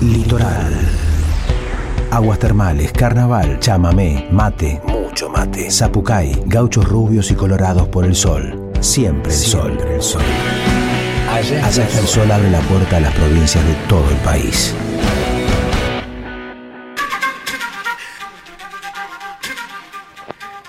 Litoral. Aguas termales, carnaval, chamamé, mate, mucho mate, zapucay, gauchos rubios y colorados por el sol. Siempre el sol. El sol. Allá, Allá está el sol abre la puerta a las provincias de todo el país.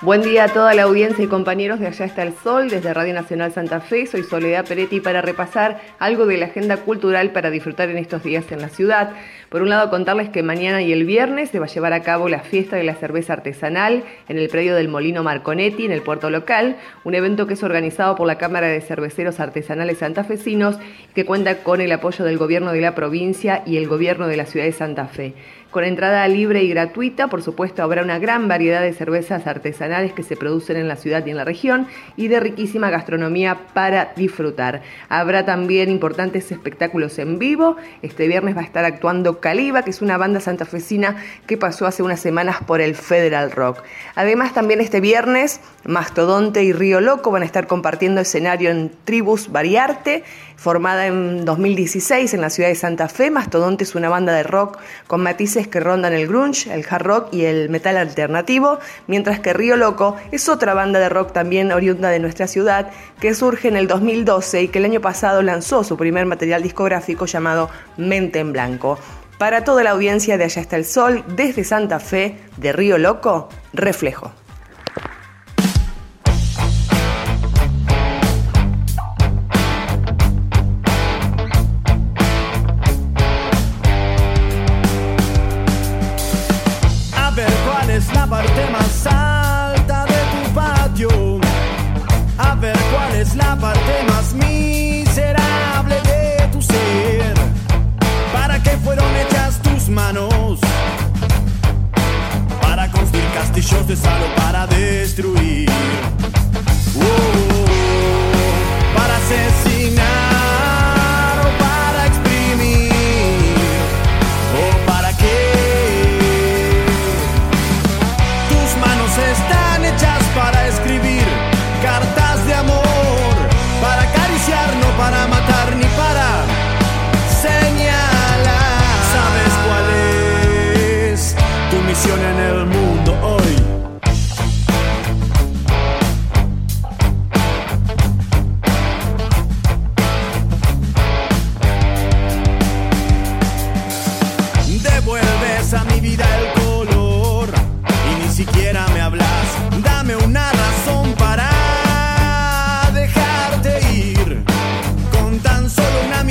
Buen día a toda la audiencia y compañeros de Allá está el Sol, desde Radio Nacional Santa Fe. Soy Soledad Peretti para repasar algo de la agenda cultural para disfrutar en estos días en la ciudad. Por un lado, contarles que mañana y el viernes se va a llevar a cabo la fiesta de la cerveza artesanal en el predio del Molino Marconetti, en el puerto local, un evento que es organizado por la Cámara de Cerveceros Artesanales Santafesinos que cuenta con el apoyo del gobierno de la provincia y el gobierno de la ciudad de Santa Fe. Con entrada libre y gratuita, por supuesto, habrá una gran variedad de cervezas artesanales que se producen en la ciudad y en la región y de riquísima gastronomía para disfrutar. Habrá también importantes espectáculos en vivo. Este viernes va a estar actuando Caliba, que es una banda santafesina que pasó hace unas semanas por el Federal Rock. Además, también este viernes, Mastodonte y Río Loco van a estar compartiendo escenario en Tribus Variarte, formada en 2016 en la ciudad de Santa Fe. Mastodonte es una banda de rock con matices que rondan el grunge, el hard rock y el metal alternativo, mientras que Río Loco es otra banda de rock también oriunda de nuestra ciudad que surge en el 2012 y que el año pasado lanzó su primer material discográfico llamado Mente en Blanco. Para toda la audiencia de Allá está el Sol, desde Santa Fe, de Río Loco, Reflejo.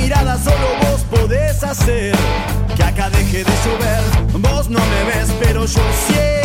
Están hechas para escribir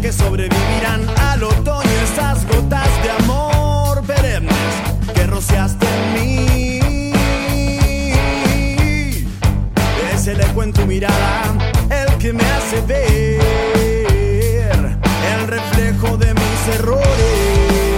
que sobrevivirán al otoño esas gotas de amor perennes que rociaste en mí. Es el eco en tu mirada el que me hace ver el reflejo de mis errores.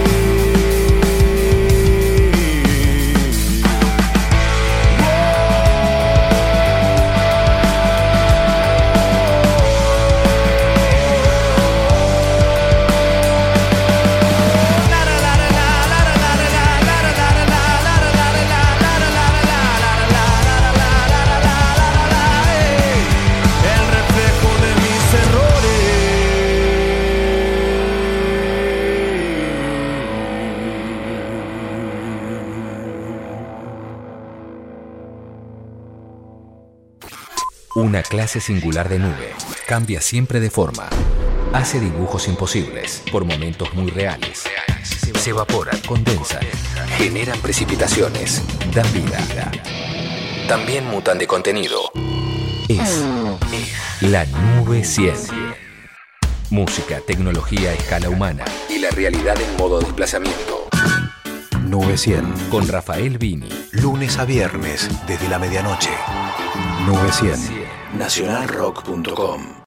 Una clase singular de nube. Cambia siempre de forma. Hace dibujos imposibles por momentos muy reales. Se evaporan, condensan, generan precipitaciones, dan vida. También mutan de contenido. Es, la nube 100. Música, tecnología a escala humana y la realidad en modo desplazamiento. Nube 100. Con Rafael Vini. Lunes a viernes desde la medianoche. Nube 100. Nacionalrock.com